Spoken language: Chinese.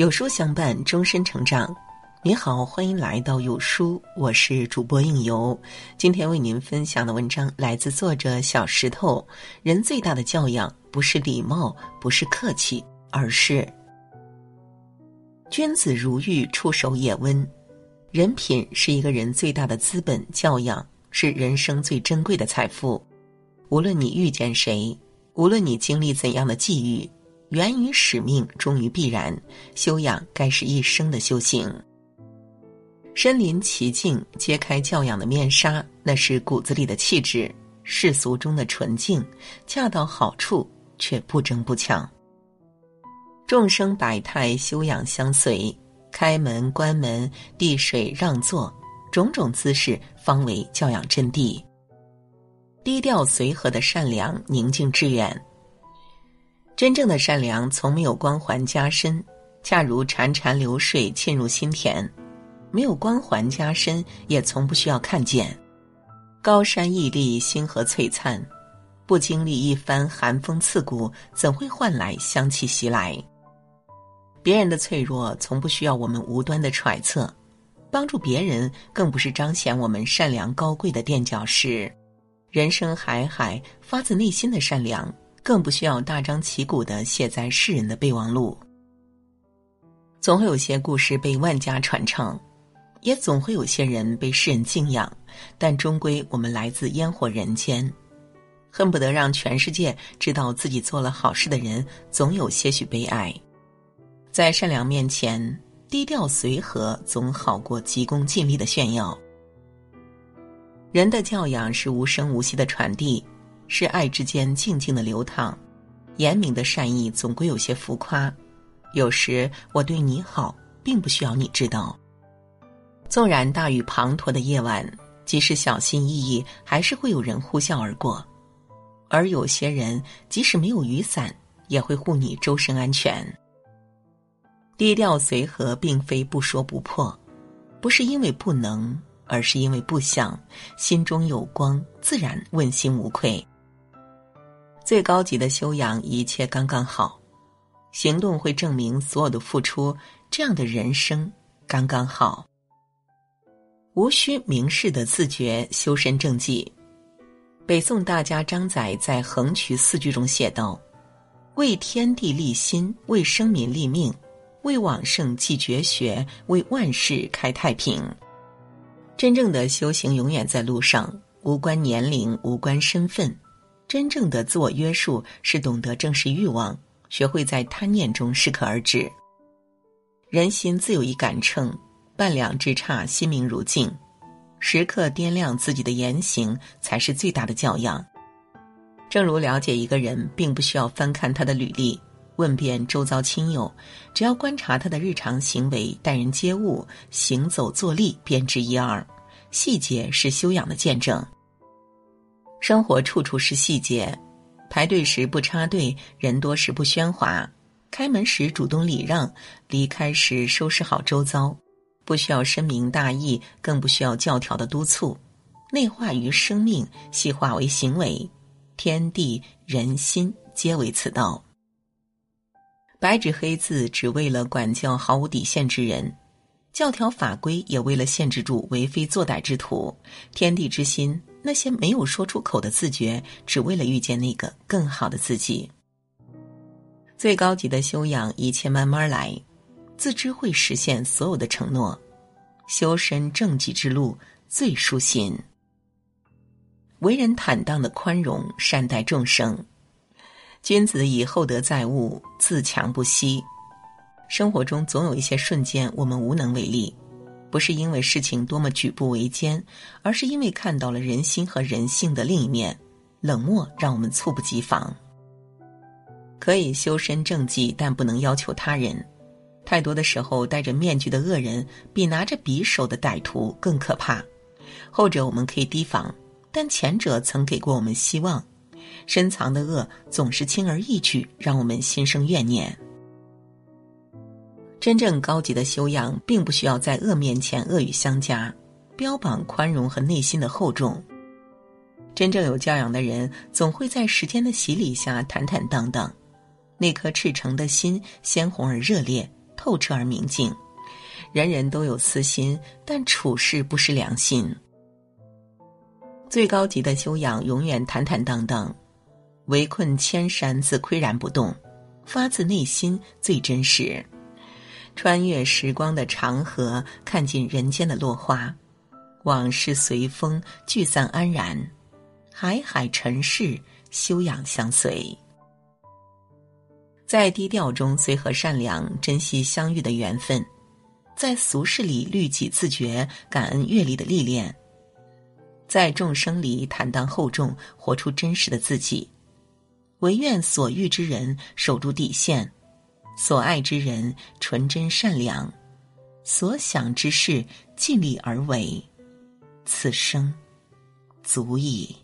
有书相伴，终身成长。你好，欢迎来到有书，我是主播应由。今天为您分享的文章来自作者小石头。人最大的教养，不是礼貌，不是客气，而是君子如玉，触手也温。人品是一个人最大的资本，教养是人生最珍贵的财富。无论你遇见谁，无论你经历怎样的际遇。源于使命，忠于必然。修养该是一生的修行。身临其境，揭开教养的面纱，那是骨子里的气质，世俗中的纯净，恰到好处，却不争不抢。众生百态，修养相随。开门、关门、递水、让座，种种姿势，方为教养真谛。低调随和的善良，宁静致远。真正的善良从没有光环加身，恰如潺潺流水沁入心田；没有光环加身，也从不需要看见。高山屹立，星河璀璨，不经历一番寒风刺骨，怎会换来香气袭来？别人的脆弱，从不需要我们无端的揣测；帮助别人，更不是彰显我们善良高贵的垫脚石。人生海海，发自内心的善良。更不需要大张旗鼓的写在世人的备忘录。总会有些故事被万家传唱，也总会有些人被世人敬仰，但终归我们来自烟火人间，恨不得让全世界知道自己做了好事的人，总有些许悲哀。在善良面前，低调随和总好过急功近利的炫耀。人的教养是无声无息的传递。是爱之间静静的流淌，严明的善意总归有些浮夸。有时我对你好，并不需要你知道。纵然大雨滂沱的夜晚，即使小心翼翼，还是会有人呼啸而过。而有些人，即使没有雨伞，也会护你周身安全。低调随和，并非不说不破，不是因为不能，而是因为不想。心中有光，自然问心无愧。最高级的修养，一切刚刚好，行动会证明所有的付出。这样的人生刚刚好，无需明示的自觉，修身正气。北宋大家张载在《横渠四句》中写道：“为天地立心，为生民立命，为往圣继绝学，为万世开太平。”真正的修行永远在路上，无关年龄，无关身份。真正的自我约束是懂得正视欲望，学会在贪念中适可而止。人心自有一杆秤，半两之差，心明如镜。时刻掂量自己的言行，才是最大的教养。正如了解一个人，并不需要翻看他的履历，问遍周遭亲友，只要观察他的日常行为、待人接物、行走坐立，便知一二。细节是修养的见证。生活处处是细节，排队时不插队，人多时不喧哗，开门时主动礼让，离开时收拾好周遭，不需要深明大义，更不需要教条的督促，内化于生命，细化为行为，天地人心皆为此道。白纸黑字，只为了管教毫无底线之人；教条法规，也为了限制住为非作歹之徒。天地之心。那些没有说出口的自觉，只为了遇见那个更好的自己。最高级的修养，一切慢慢来，自知会实现所有的承诺。修身正己之路最舒心。为人坦荡的宽容，善待众生。君子以厚德载物，自强不息。生活中总有一些瞬间，我们无能为力。不是因为事情多么举步维艰，而是因为看到了人心和人性的另一面，冷漠让我们猝不及防。可以修身正气，但不能要求他人。太多的时候，戴着面具的恶人比拿着匕首的歹徒更可怕。后者我们可以提防，但前者曾给过我们希望。深藏的恶总是轻而易举，让我们心生怨念。真正高级的修养，并不需要在恶面前恶语相加，标榜宽容和内心的厚重。真正有教养的人，总会在时间的洗礼下坦坦荡荡，那颗赤诚的心鲜红而热烈，透彻而明净。人人都有私心，但处事不失良心。最高级的修养，永远坦坦荡荡，围困千山自岿然不动，发自内心最真实。穿越时光的长河，看尽人间的落花，往事随风聚散安然，海海尘世，修养相随。在低调中随和善良，珍惜相遇的缘分。在俗世里律己自觉，感恩阅历的历练；在众生里坦荡厚重，活出真实的自己。唯愿所遇之人守住底线，所爱之人纯真善良，所想之事尽力而为，此生足矣。